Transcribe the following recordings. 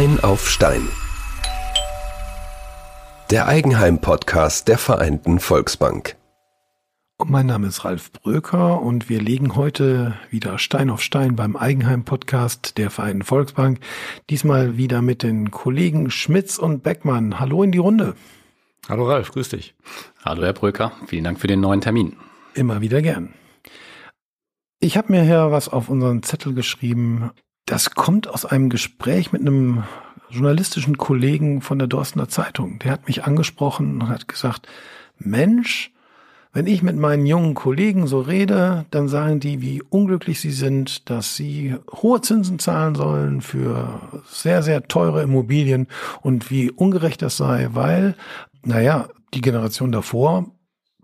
Stein auf Stein. Der Eigenheim-Podcast der Vereinten Volksbank. Mein Name ist Ralf Bröker und wir legen heute wieder Stein auf Stein beim Eigenheim-Podcast der Vereinten Volksbank. Diesmal wieder mit den Kollegen Schmitz und Beckmann. Hallo in die Runde. Hallo Ralf, grüß dich. Hallo Herr Bröker, vielen Dank für den neuen Termin. Immer wieder gern. Ich habe mir hier was auf unseren Zettel geschrieben. Das kommt aus einem Gespräch mit einem journalistischen Kollegen von der Dorstener Zeitung. Der hat mich angesprochen und hat gesagt, Mensch, wenn ich mit meinen jungen Kollegen so rede, dann sagen die, wie unglücklich sie sind, dass sie hohe Zinsen zahlen sollen für sehr, sehr teure Immobilien und wie ungerecht das sei, weil, naja, die Generation davor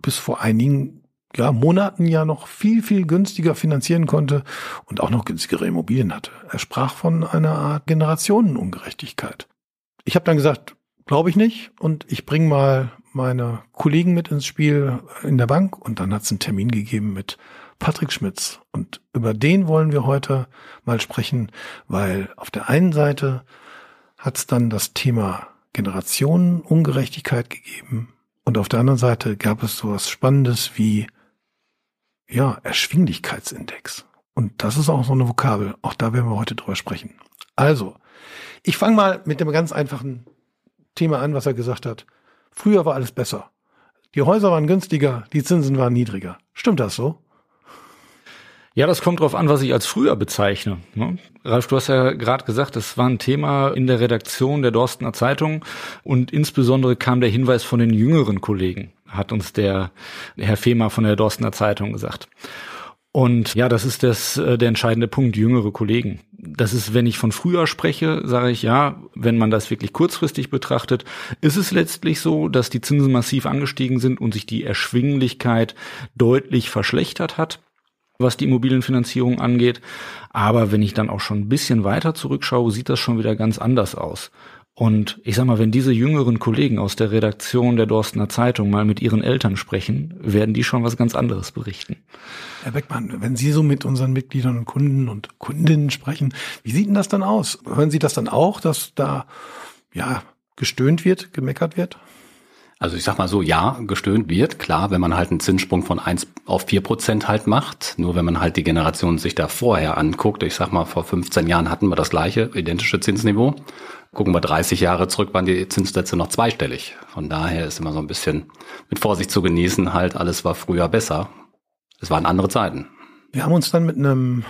bis vor einigen ja, Monaten ja noch viel, viel günstiger finanzieren konnte und auch noch günstigere Immobilien hatte. Er sprach von einer Art Generationenungerechtigkeit. Ich habe dann gesagt, glaube ich nicht und ich bringe mal meine Kollegen mit ins Spiel in der Bank und dann hat es einen Termin gegeben mit Patrick Schmitz und über den wollen wir heute mal sprechen, weil auf der einen Seite hat es dann das Thema Generationenungerechtigkeit gegeben und auf der anderen Seite gab es so was Spannendes wie ja, Erschwinglichkeitsindex. Und das ist auch so eine Vokabel. Auch da werden wir heute drüber sprechen. Also, ich fange mal mit dem ganz einfachen Thema an, was er gesagt hat. Früher war alles besser. Die Häuser waren günstiger, die Zinsen waren niedriger. Stimmt das so? Ja, das kommt drauf an, was ich als früher bezeichne. Ne? Ralf, du hast ja gerade gesagt, es war ein Thema in der Redaktion der Dorstener Zeitung und insbesondere kam der Hinweis von den jüngeren Kollegen, hat uns der Herr Fehmer von der Dorstener Zeitung gesagt. Und ja, das ist das, äh, der entscheidende Punkt, jüngere Kollegen. Das ist, wenn ich von früher spreche, sage ich ja, wenn man das wirklich kurzfristig betrachtet, ist es letztlich so, dass die Zinsen massiv angestiegen sind und sich die Erschwinglichkeit deutlich verschlechtert hat was die Immobilienfinanzierung angeht. Aber wenn ich dann auch schon ein bisschen weiter zurückschaue, sieht das schon wieder ganz anders aus. Und ich sag mal, wenn diese jüngeren Kollegen aus der Redaktion der Dorstener Zeitung mal mit ihren Eltern sprechen, werden die schon was ganz anderes berichten. Herr Beckmann, wenn Sie so mit unseren Mitgliedern und Kunden und Kundinnen sprechen, wie sieht denn das dann aus? Hören Sie das dann auch, dass da, ja, gestöhnt wird, gemeckert wird? Also ich sag mal so, ja, gestöhnt wird, klar, wenn man halt einen Zinssprung von eins auf vier Prozent halt macht. Nur wenn man halt die Generation sich da vorher anguckt, ich sag mal, vor 15 Jahren hatten wir das gleiche, identische Zinsniveau. Gucken wir 30 Jahre zurück, waren die Zinssätze noch zweistellig. Von daher ist immer so ein bisschen mit Vorsicht zu genießen, halt alles war früher besser. Es waren andere Zeiten. Wir haben uns dann mit einem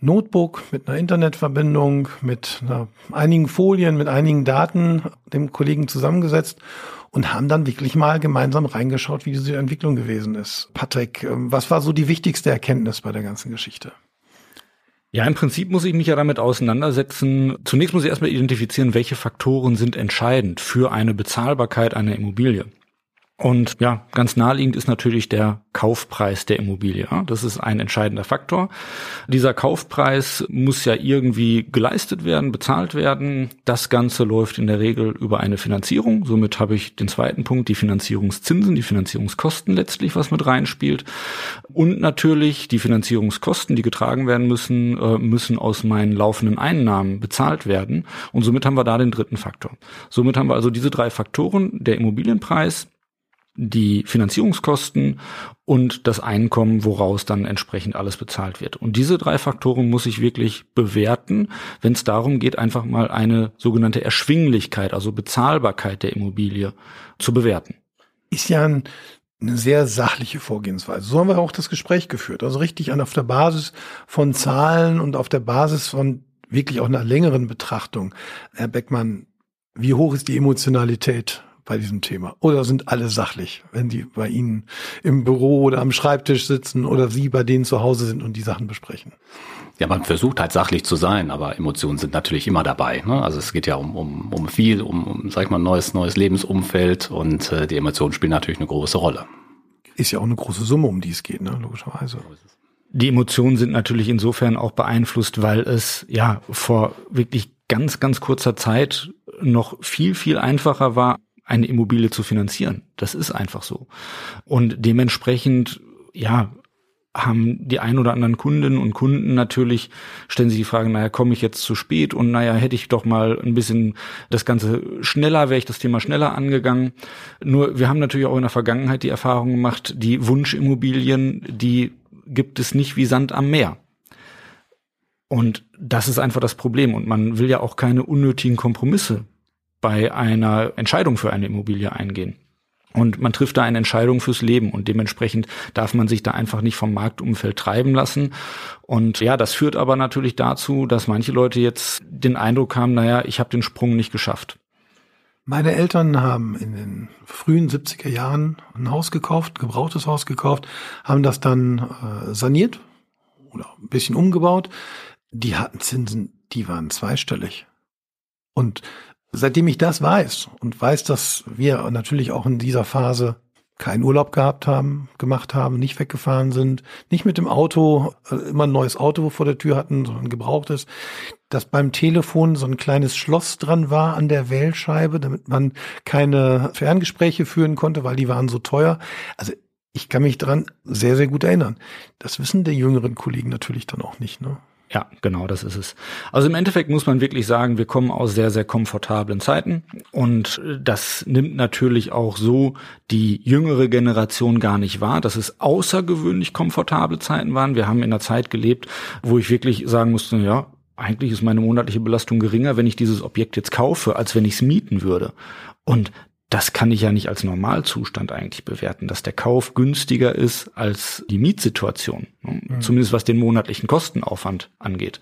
Notebook, mit einer Internetverbindung, mit einer, einigen Folien, mit einigen Daten dem Kollegen zusammengesetzt und haben dann wirklich mal gemeinsam reingeschaut, wie diese Entwicklung gewesen ist. Patrick, ähm, was war so die wichtigste Erkenntnis bei der ganzen Geschichte? Ja, im Prinzip muss ich mich ja damit auseinandersetzen. Zunächst muss ich erstmal identifizieren, welche Faktoren sind entscheidend für eine Bezahlbarkeit einer Immobilie. Und ja, ganz naheliegend ist natürlich der Kaufpreis der Immobilie. Das ist ein entscheidender Faktor. Dieser Kaufpreis muss ja irgendwie geleistet werden, bezahlt werden. Das Ganze läuft in der Regel über eine Finanzierung. Somit habe ich den zweiten Punkt, die Finanzierungszinsen, die Finanzierungskosten letztlich, was mit reinspielt. Und natürlich die Finanzierungskosten, die getragen werden müssen, äh, müssen aus meinen laufenden Einnahmen bezahlt werden. Und somit haben wir da den dritten Faktor. Somit haben wir also diese drei Faktoren, der Immobilienpreis, die Finanzierungskosten und das Einkommen, woraus dann entsprechend alles bezahlt wird. Und diese drei Faktoren muss ich wirklich bewerten, wenn es darum geht, einfach mal eine sogenannte Erschwinglichkeit, also Bezahlbarkeit der Immobilie zu bewerten. Ist ja ein, eine sehr sachliche Vorgehensweise. So haben wir auch das Gespräch geführt. Also richtig an auf der Basis von Zahlen und auf der Basis von wirklich auch einer längeren Betrachtung. Herr Beckmann, wie hoch ist die Emotionalität bei diesem Thema? Oder sind alle sachlich, wenn die bei Ihnen im Büro oder am Schreibtisch sitzen oder Sie bei denen zu Hause sind und die Sachen besprechen? Ja, man versucht halt sachlich zu sein, aber Emotionen sind natürlich immer dabei. Ne? Also es geht ja um, um, um viel, um, um, sag ich mal, neues, neues Lebensumfeld und äh, die Emotionen spielen natürlich eine große Rolle. Ist ja auch eine große Summe, um die es geht, ne? logischerweise. Die Emotionen sind natürlich insofern auch beeinflusst, weil es ja vor wirklich ganz, ganz kurzer Zeit noch viel, viel einfacher war, eine Immobilie zu finanzieren. Das ist einfach so. Und dementsprechend, ja, haben die ein oder anderen Kundinnen und Kunden natürlich, stellen sich die Frage, naja, komme ich jetzt zu spät und naja, hätte ich doch mal ein bisschen das Ganze schneller, wäre ich das Thema schneller angegangen. Nur wir haben natürlich auch in der Vergangenheit die Erfahrung gemacht, die Wunschimmobilien, die gibt es nicht wie Sand am Meer. Und das ist einfach das Problem. Und man will ja auch keine unnötigen Kompromisse bei einer Entscheidung für eine Immobilie eingehen. Und man trifft da eine Entscheidung fürs Leben und dementsprechend darf man sich da einfach nicht vom Marktumfeld treiben lassen. Und ja, das führt aber natürlich dazu, dass manche Leute jetzt den Eindruck haben, naja, ich habe den Sprung nicht geschafft. Meine Eltern haben in den frühen 70er Jahren ein Haus gekauft, gebrauchtes Haus gekauft, haben das dann äh, saniert oder ein bisschen umgebaut. Die hatten Zinsen, die waren zweistellig. Und seitdem ich das weiß und weiß, dass wir natürlich auch in dieser Phase keinen Urlaub gehabt haben, gemacht haben, nicht weggefahren sind, nicht mit dem Auto, äh, immer ein neues Auto vor der Tür hatten, sondern gebrauchtes, dass beim Telefon so ein kleines Schloss dran war an der Wählscheibe, damit man keine Ferngespräche führen konnte, weil die waren so teuer. Also ich kann mich dran sehr, sehr gut erinnern. Das wissen der jüngeren Kollegen natürlich dann auch nicht. Ne? Ja, genau, das ist es. Also im Endeffekt muss man wirklich sagen, wir kommen aus sehr, sehr komfortablen Zeiten und das nimmt natürlich auch so die jüngere Generation gar nicht wahr, dass es außergewöhnlich komfortable Zeiten waren. Wir haben in einer Zeit gelebt, wo ich wirklich sagen musste, ja, eigentlich ist meine monatliche Belastung geringer, wenn ich dieses Objekt jetzt kaufe, als wenn ich es mieten würde. Und das kann ich ja nicht als Normalzustand eigentlich bewerten, dass der Kauf günstiger ist als die Mietsituation, ne? mhm. zumindest was den monatlichen Kostenaufwand angeht.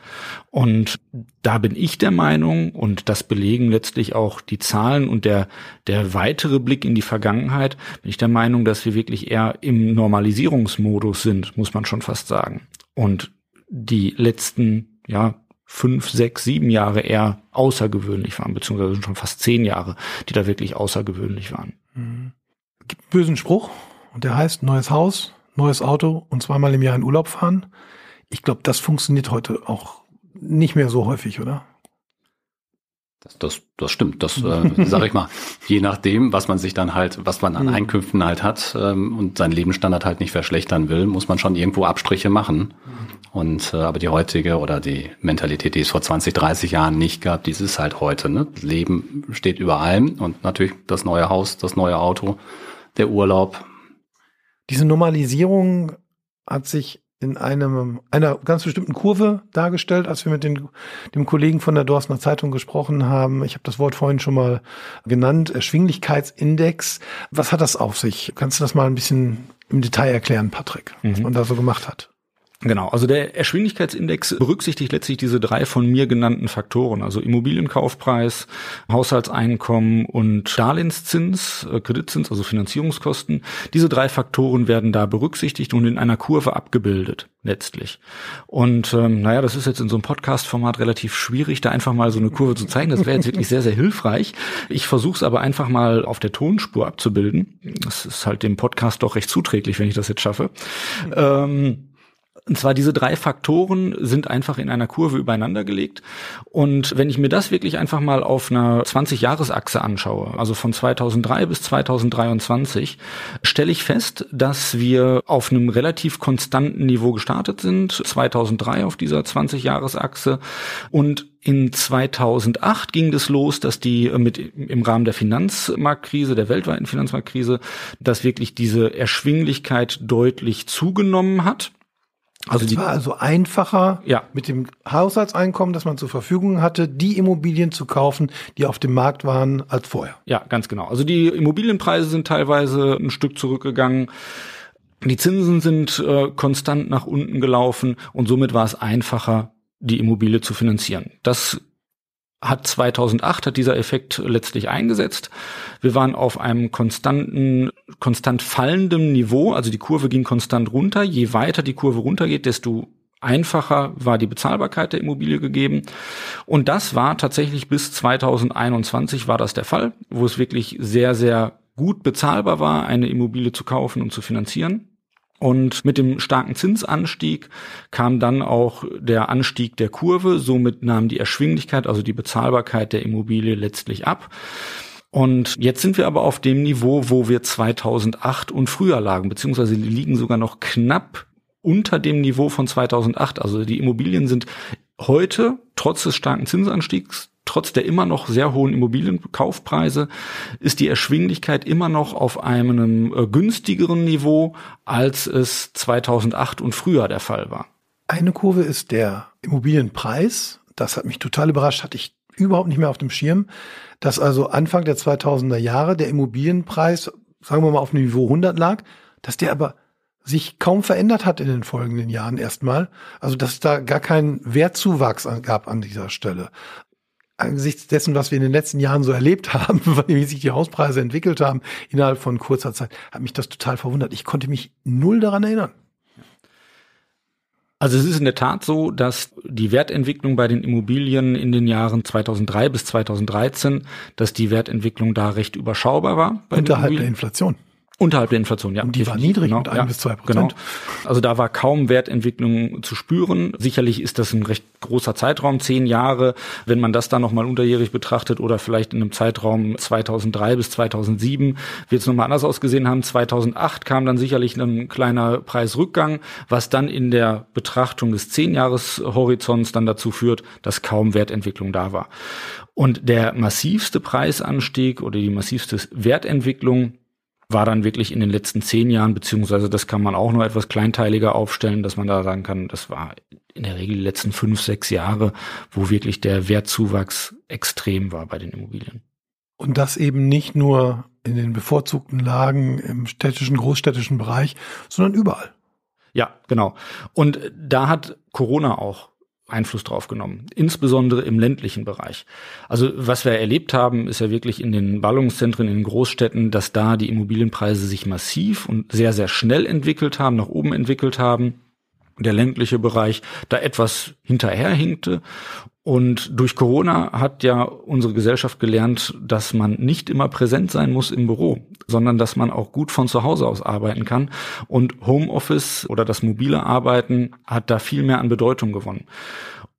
Und da bin ich der Meinung, und das belegen letztlich auch die Zahlen und der, der weitere Blick in die Vergangenheit, bin ich der Meinung, dass wir wirklich eher im Normalisierungsmodus sind, muss man schon fast sagen. Und die letzten, ja, fünf, sechs, sieben Jahre eher außergewöhnlich waren, beziehungsweise schon fast zehn Jahre, die da wirklich außergewöhnlich waren. Mhm. Gibt einen bösen Spruch und der heißt neues Haus, neues Auto und zweimal im Jahr in Urlaub fahren. Ich glaube, das funktioniert heute auch nicht mehr so häufig, oder? Das, das, das stimmt. Das äh, sage ich mal. Je nachdem, was man sich dann halt, was man an mhm. Einkünften halt hat ähm, und seinen Lebensstandard halt nicht verschlechtern will, muss man schon irgendwo Abstriche machen. Mhm. Und äh, aber die heutige oder die Mentalität, die es vor 20, 30 Jahren nicht gab, die ist halt heute. Ne? Das Leben steht über allem und natürlich das neue Haus, das neue Auto, der Urlaub. Diese Normalisierung hat sich in einem, einer ganz bestimmten Kurve dargestellt, als wir mit den, dem Kollegen von der Dorstner Zeitung gesprochen haben. Ich habe das Wort vorhin schon mal genannt, Erschwinglichkeitsindex. Was hat das auf sich? Kannst du das mal ein bisschen im Detail erklären, Patrick, was mhm. man da so gemacht hat? Genau, also der Erschwindigkeitsindex berücksichtigt letztlich diese drei von mir genannten Faktoren, also Immobilienkaufpreis, Haushaltseinkommen und Darlehenszins, äh, Kreditzins, also Finanzierungskosten. Diese drei Faktoren werden da berücksichtigt und in einer Kurve abgebildet, letztlich. Und ähm, naja, das ist jetzt in so einem Podcast-Format relativ schwierig, da einfach mal so eine Kurve zu zeigen. Das wäre jetzt wirklich sehr, sehr hilfreich. Ich versuche es aber einfach mal auf der Tonspur abzubilden. Das ist halt dem Podcast doch recht zuträglich, wenn ich das jetzt schaffe. Ähm, und zwar diese drei Faktoren sind einfach in einer Kurve übereinander gelegt. Und wenn ich mir das wirklich einfach mal auf einer 20-Jahres-Achse anschaue, also von 2003 bis 2023, stelle ich fest, dass wir auf einem relativ konstanten Niveau gestartet sind. 2003 auf dieser 20-Jahres-Achse und in 2008 ging es los, dass die mit im Rahmen der Finanzmarktkrise, der weltweiten Finanzmarktkrise, dass wirklich diese Erschwinglichkeit deutlich zugenommen hat. Also es war also einfacher, ja. mit dem Haushaltseinkommen, das man zur Verfügung hatte, die Immobilien zu kaufen, die auf dem Markt waren, als vorher. Ja, ganz genau. Also die Immobilienpreise sind teilweise ein Stück zurückgegangen. Die Zinsen sind äh, konstant nach unten gelaufen und somit war es einfacher, die Immobilie zu finanzieren. Das hat 2008 hat dieser Effekt letztlich eingesetzt. Wir waren auf einem konstanten, konstant fallenden Niveau, also die Kurve ging konstant runter. Je weiter die Kurve runtergeht, desto einfacher war die Bezahlbarkeit der Immobilie gegeben. Und das war tatsächlich bis 2021 war das der Fall, wo es wirklich sehr, sehr gut bezahlbar war, eine Immobilie zu kaufen und zu finanzieren. Und mit dem starken Zinsanstieg kam dann auch der Anstieg der Kurve. Somit nahm die Erschwinglichkeit, also die Bezahlbarkeit der Immobilie letztlich ab. Und jetzt sind wir aber auf dem Niveau, wo wir 2008 und früher lagen, beziehungsweise liegen sogar noch knapp unter dem Niveau von 2008. Also die Immobilien sind heute, trotz des starken Zinsanstiegs, trotz der immer noch sehr hohen Immobilienkaufpreise, ist die Erschwinglichkeit immer noch auf einem äh, günstigeren Niveau, als es 2008 und früher der Fall war. Eine Kurve ist der Immobilienpreis. Das hat mich total überrascht, hatte ich überhaupt nicht mehr auf dem Schirm, dass also Anfang der 2000er Jahre der Immobilienpreis, sagen wir mal, auf Niveau 100 lag, dass der aber sich kaum verändert hat in den folgenden Jahren erstmal. Also dass es da gar keinen Wertzuwachs gab an dieser Stelle. Angesichts dessen, was wir in den letzten Jahren so erlebt haben, wie sich die Hauspreise entwickelt haben innerhalb von kurzer Zeit, hat mich das total verwundert. Ich konnte mich null daran erinnern. Also es ist in der Tat so, dass die Wertentwicklung bei den Immobilien in den Jahren 2003 bis 2013, dass die Wertentwicklung da recht überschaubar war. Unterhalb der Inflation. Unterhalb der Inflation, ja. Und die war niedrig genau, mit ein ja, bis zwei Prozent. Genau. Also da war kaum Wertentwicklung zu spüren. Sicherlich ist das ein recht großer Zeitraum, zehn Jahre. Wenn man das dann nochmal unterjährig betrachtet oder vielleicht in einem Zeitraum 2003 bis 2007 wird es nochmal anders ausgesehen haben. 2008 kam dann sicherlich ein kleiner Preisrückgang, was dann in der Betrachtung des Zehnjahreshorizonts dann dazu führt, dass kaum Wertentwicklung da war. Und der massivste Preisanstieg oder die massivste Wertentwicklung war dann wirklich in den letzten zehn Jahren, beziehungsweise das kann man auch noch etwas kleinteiliger aufstellen, dass man da sagen kann, das war in der Regel die letzten fünf, sechs Jahre, wo wirklich der Wertzuwachs extrem war bei den Immobilien. Und das eben nicht nur in den bevorzugten Lagen im städtischen, großstädtischen Bereich, sondern überall. Ja, genau. Und da hat Corona auch Einfluss drauf genommen, insbesondere im ländlichen Bereich. Also was wir erlebt haben, ist ja wirklich in den Ballungszentren, in den Großstädten, dass da die Immobilienpreise sich massiv und sehr, sehr schnell entwickelt haben, nach oben entwickelt haben. Der ländliche Bereich da etwas hinterherhinkte. Und durch Corona hat ja unsere Gesellschaft gelernt, dass man nicht immer präsent sein muss im Büro, sondern dass man auch gut von zu Hause aus arbeiten kann. Und Homeoffice oder das mobile Arbeiten hat da viel mehr an Bedeutung gewonnen.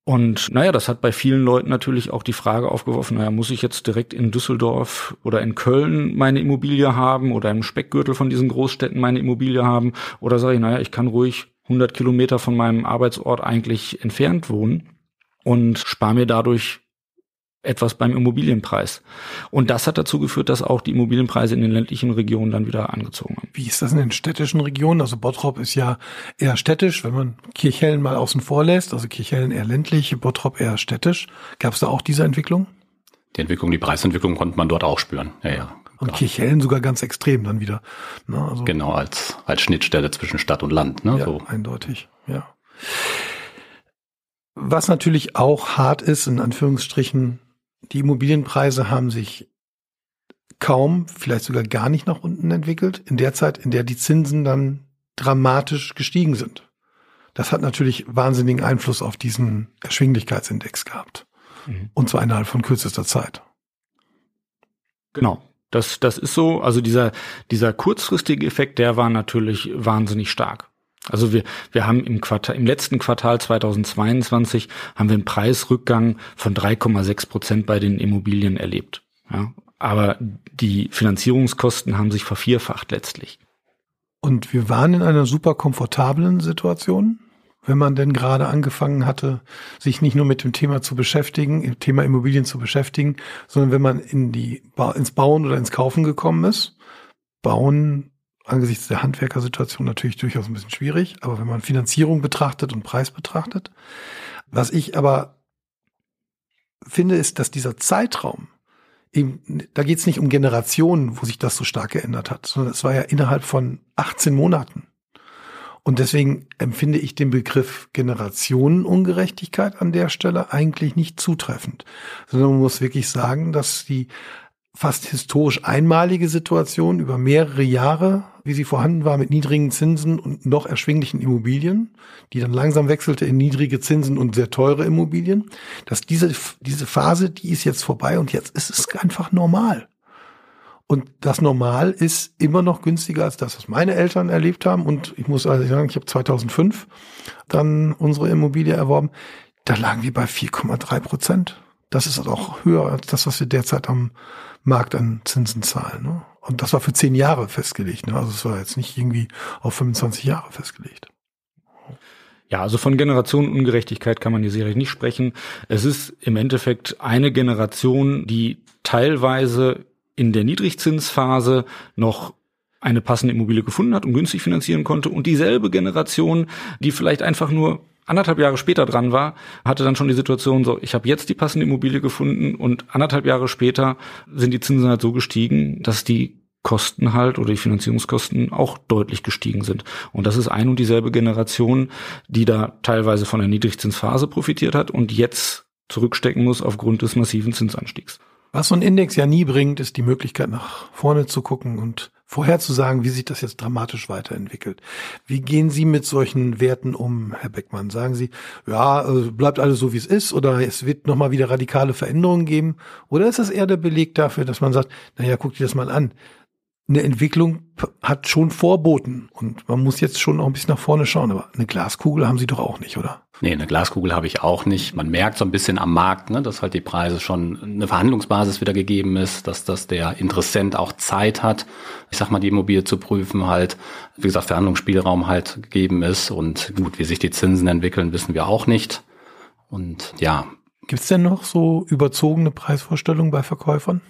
Und naja, das hat bei vielen Leuten natürlich auch die Frage aufgeworfen, naja, muss ich jetzt direkt in Düsseldorf oder in Köln meine Immobilie haben oder im Speckgürtel von diesen Großstädten meine Immobilie haben? Oder sage ich, naja, ich kann ruhig 100 Kilometer von meinem Arbeitsort eigentlich entfernt wohnen und spare mir dadurch etwas beim Immobilienpreis. Und das hat dazu geführt, dass auch die Immobilienpreise in den ländlichen Regionen dann wieder angezogen haben. Wie ist das in den städtischen Regionen? Also Bottrop ist ja eher städtisch, wenn man Kirchhellen mal außen vor lässt. Also Kirchhellen eher ländlich, Bottrop eher städtisch. Gab es da auch diese Entwicklung? Die Entwicklung, die Preisentwicklung konnte man dort auch spüren. Ja, ja. Und genau. Kirchhellen sogar ganz extrem dann wieder. Ne? Also genau, als, als Schnittstelle zwischen Stadt und Land. Ne? Ja, so. eindeutig, ja. Was natürlich auch hart ist, in Anführungsstrichen, die Immobilienpreise haben sich kaum, vielleicht sogar gar nicht nach unten entwickelt, in der Zeit, in der die Zinsen dann dramatisch gestiegen sind. Das hat natürlich wahnsinnigen Einfluss auf diesen Erschwinglichkeitsindex gehabt. Mhm. Und zwar innerhalb von kürzester Zeit. Genau. Das, das ist so. Also dieser, dieser kurzfristige Effekt, der war natürlich wahnsinnig stark. Also wir, wir haben im Quartal, im letzten Quartal 2022 haben wir einen Preisrückgang von 3,6 Prozent bei den Immobilien erlebt. Ja, aber die Finanzierungskosten haben sich vervierfacht letztlich. Und wir waren in einer super komfortablen Situation, wenn man denn gerade angefangen hatte, sich nicht nur mit dem Thema zu beschäftigen, im Thema Immobilien zu beschäftigen, sondern wenn man in die, ins Bauen oder ins Kaufen gekommen ist. Bauen angesichts der Handwerkersituation natürlich durchaus ein bisschen schwierig, aber wenn man Finanzierung betrachtet und Preis betrachtet, was ich aber finde, ist, dass dieser Zeitraum, eben, da geht es nicht um Generationen, wo sich das so stark geändert hat, sondern es war ja innerhalb von 18 Monaten. Und deswegen empfinde ich den Begriff Generationenungerechtigkeit an der Stelle eigentlich nicht zutreffend, sondern man muss wirklich sagen, dass die fast historisch einmalige Situation über mehrere Jahre, wie sie vorhanden war mit niedrigen Zinsen und noch erschwinglichen Immobilien, die dann langsam wechselte in niedrige Zinsen und sehr teure Immobilien, dass diese, diese Phase, die ist jetzt vorbei und jetzt ist es einfach normal. Und das Normal ist immer noch günstiger als das, was meine Eltern erlebt haben. Und ich muss also sagen, ich habe 2005 dann unsere Immobilie erworben. Da lagen wir bei 4,3 Prozent. Das ist auch höher als das, was wir derzeit am Markt an Zinsen zahlen. Ne? Und das war für zehn Jahre festgelegt. Ne? Also es war jetzt nicht irgendwie auf 25 Jahre festgelegt. Ja, also von Generationenungerechtigkeit kann man hier sicherlich nicht sprechen. Es ist im Endeffekt eine Generation, die teilweise in der Niedrigzinsphase noch eine passende Immobilie gefunden hat und günstig finanzieren konnte und dieselbe Generation, die vielleicht einfach nur anderthalb Jahre später dran war, hatte dann schon die Situation so, ich habe jetzt die passende Immobilie gefunden und anderthalb Jahre später sind die Zinsen halt so gestiegen, dass die Kosten halt oder die Finanzierungskosten auch deutlich gestiegen sind. Und das ist ein und dieselbe Generation, die da teilweise von der Niedrigzinsphase profitiert hat und jetzt zurückstecken muss aufgrund des massiven Zinsanstiegs. Was so ein Index ja nie bringt, ist die Möglichkeit nach vorne zu gucken und vorherzusagen, wie sich das jetzt dramatisch weiterentwickelt. Wie gehen Sie mit solchen Werten um, Herr Beckmann? Sagen Sie, ja, also bleibt alles so, wie es ist, oder es wird nochmal wieder radikale Veränderungen geben? Oder ist das eher der Beleg dafür, dass man sagt, naja, guck dir das mal an eine Entwicklung hat schon Vorboten und man muss jetzt schon noch ein bisschen nach vorne schauen. Aber eine Glaskugel haben Sie doch auch nicht, oder? Nee, eine Glaskugel habe ich auch nicht. Man merkt so ein bisschen am Markt, ne, dass halt die Preise schon eine Verhandlungsbasis wieder gegeben ist, dass das der Interessent auch Zeit hat, ich sag mal, die Immobilie zu prüfen halt, wie gesagt, Verhandlungsspielraum halt gegeben ist und gut, wie sich die Zinsen entwickeln, wissen wir auch nicht. Und ja. Gibt es denn noch so überzogene Preisvorstellungen bei Verkäufern?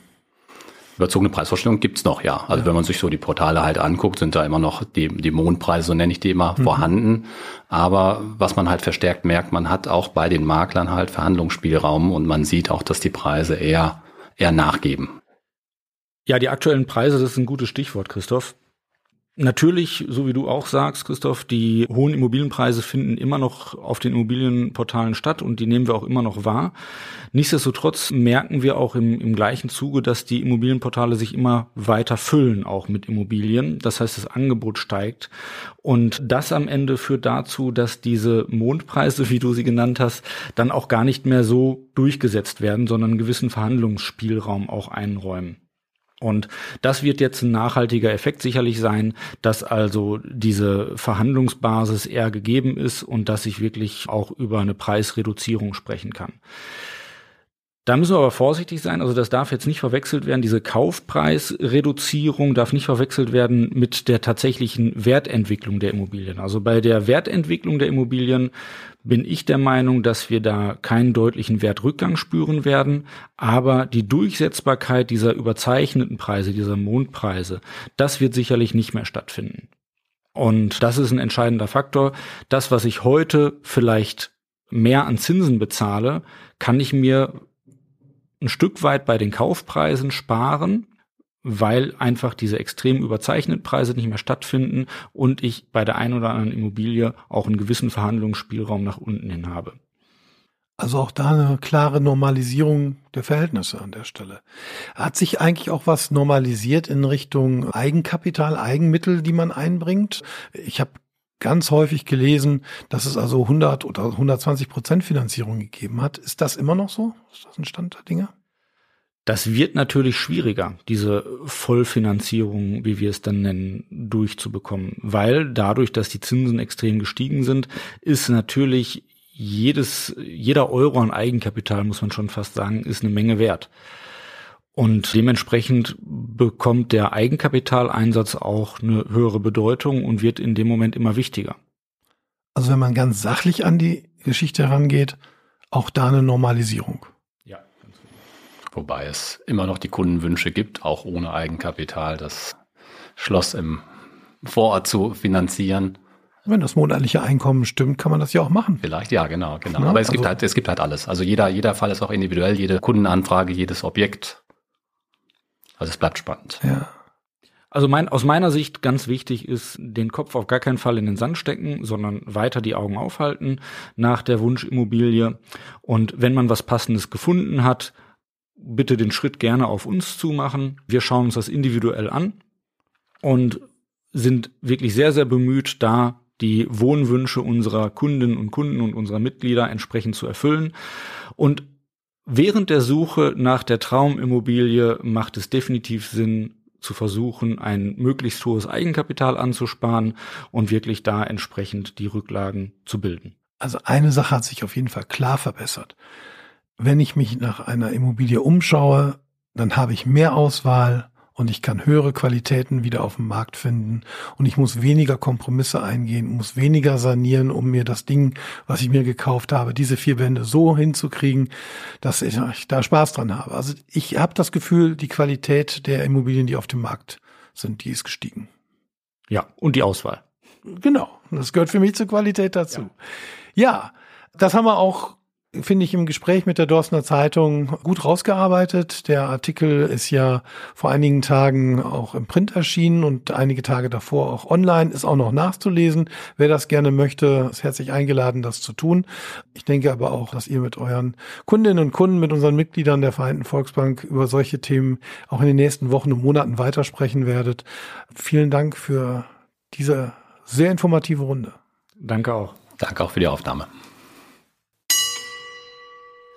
Überzogene Preisvorstellungen gibt's noch, ja. Also ja. wenn man sich so die Portale halt anguckt, sind da immer noch die, die Mondpreise, so nenne ich die immer, mhm. vorhanden. Aber was man halt verstärkt merkt, man hat auch bei den Maklern halt Verhandlungsspielraum und man sieht auch, dass die Preise eher, eher nachgeben. Ja, die aktuellen Preise, das ist ein gutes Stichwort, Christoph. Natürlich, so wie du auch sagst, Christoph, die hohen Immobilienpreise finden immer noch auf den Immobilienportalen statt und die nehmen wir auch immer noch wahr. Nichtsdestotrotz merken wir auch im, im gleichen Zuge, dass die Immobilienportale sich immer weiter füllen, auch mit Immobilien. Das heißt, das Angebot steigt. Und das am Ende führt dazu, dass diese Mondpreise, wie du sie genannt hast, dann auch gar nicht mehr so durchgesetzt werden, sondern einen gewissen Verhandlungsspielraum auch einräumen. Und das wird jetzt ein nachhaltiger Effekt sicherlich sein, dass also diese Verhandlungsbasis eher gegeben ist und dass ich wirklich auch über eine Preisreduzierung sprechen kann. Da müssen wir aber vorsichtig sein. Also das darf jetzt nicht verwechselt werden. Diese Kaufpreisreduzierung darf nicht verwechselt werden mit der tatsächlichen Wertentwicklung der Immobilien. Also bei der Wertentwicklung der Immobilien bin ich der Meinung, dass wir da keinen deutlichen Wertrückgang spüren werden. Aber die Durchsetzbarkeit dieser überzeichneten Preise, dieser Mondpreise, das wird sicherlich nicht mehr stattfinden. Und das ist ein entscheidender Faktor. Das, was ich heute vielleicht mehr an Zinsen bezahle, kann ich mir ein Stück weit bei den Kaufpreisen sparen, weil einfach diese extrem überzeichneten Preise nicht mehr stattfinden und ich bei der einen oder anderen Immobilie auch einen gewissen Verhandlungsspielraum nach unten hin habe. Also auch da eine klare Normalisierung der Verhältnisse an der Stelle. Hat sich eigentlich auch was normalisiert in Richtung Eigenkapital, Eigenmittel, die man einbringt? Ich habe ganz häufig gelesen, dass es also 100 oder 120 Prozent Finanzierung gegeben hat. Ist das immer noch so? Ist das ein Stand der Dinge? Das wird natürlich schwieriger, diese Vollfinanzierung, wie wir es dann nennen, durchzubekommen, weil dadurch, dass die Zinsen extrem gestiegen sind, ist natürlich jedes, jeder Euro an Eigenkapital, muss man schon fast sagen, ist eine Menge wert. Und dementsprechend bekommt der Eigenkapitaleinsatz auch eine höhere Bedeutung und wird in dem Moment immer wichtiger. Also wenn man ganz sachlich an die Geschichte herangeht, auch da eine Normalisierung. Wobei es immer noch die Kundenwünsche gibt, auch ohne Eigenkapital, das Schloss im Vorort zu finanzieren. Wenn das monatliche Einkommen stimmt, kann man das ja auch machen. Vielleicht, ja, genau, genau. Ja, Aber es also, gibt halt, es gibt halt alles. Also jeder, jeder Fall ist auch individuell, jede Kundenanfrage, jedes Objekt also es bleibt spannend. Ja. Also mein, aus meiner Sicht ganz wichtig ist, den Kopf auf gar keinen Fall in den Sand stecken, sondern weiter die Augen aufhalten nach der Wunschimmobilie. Und wenn man was Passendes gefunden hat, bitte den Schritt gerne auf uns zu machen. Wir schauen uns das individuell an und sind wirklich sehr, sehr bemüht, da die Wohnwünsche unserer Kundinnen und Kunden und unserer Mitglieder entsprechend zu erfüllen. Und Während der Suche nach der Traumimmobilie macht es definitiv Sinn, zu versuchen, ein möglichst hohes Eigenkapital anzusparen und wirklich da entsprechend die Rücklagen zu bilden. Also eine Sache hat sich auf jeden Fall klar verbessert. Wenn ich mich nach einer Immobilie umschaue, dann habe ich mehr Auswahl und ich kann höhere Qualitäten wieder auf dem Markt finden und ich muss weniger Kompromisse eingehen, muss weniger sanieren, um mir das Ding, was ich mir gekauft habe, diese vier Bände so hinzukriegen, dass ich, da Spaß dran habe. Also ich habe das Gefühl, die Qualität der Immobilien, die auf dem Markt sind, die ist gestiegen. Ja, und die Auswahl. Genau, das gehört für mich zur Qualität dazu. Ja, ja das haben wir auch finde ich, im Gespräch mit der Dorstner Zeitung gut rausgearbeitet. Der Artikel ist ja vor einigen Tagen auch im Print erschienen und einige Tage davor auch online, ist auch noch nachzulesen. Wer das gerne möchte, ist herzlich eingeladen, das zu tun. Ich denke aber auch, dass ihr mit euren Kundinnen und Kunden, mit unseren Mitgliedern der Vereinten Volksbank über solche Themen auch in den nächsten Wochen und Monaten weitersprechen werdet. Vielen Dank für diese sehr informative Runde. Danke auch. Danke auch für die Aufnahme.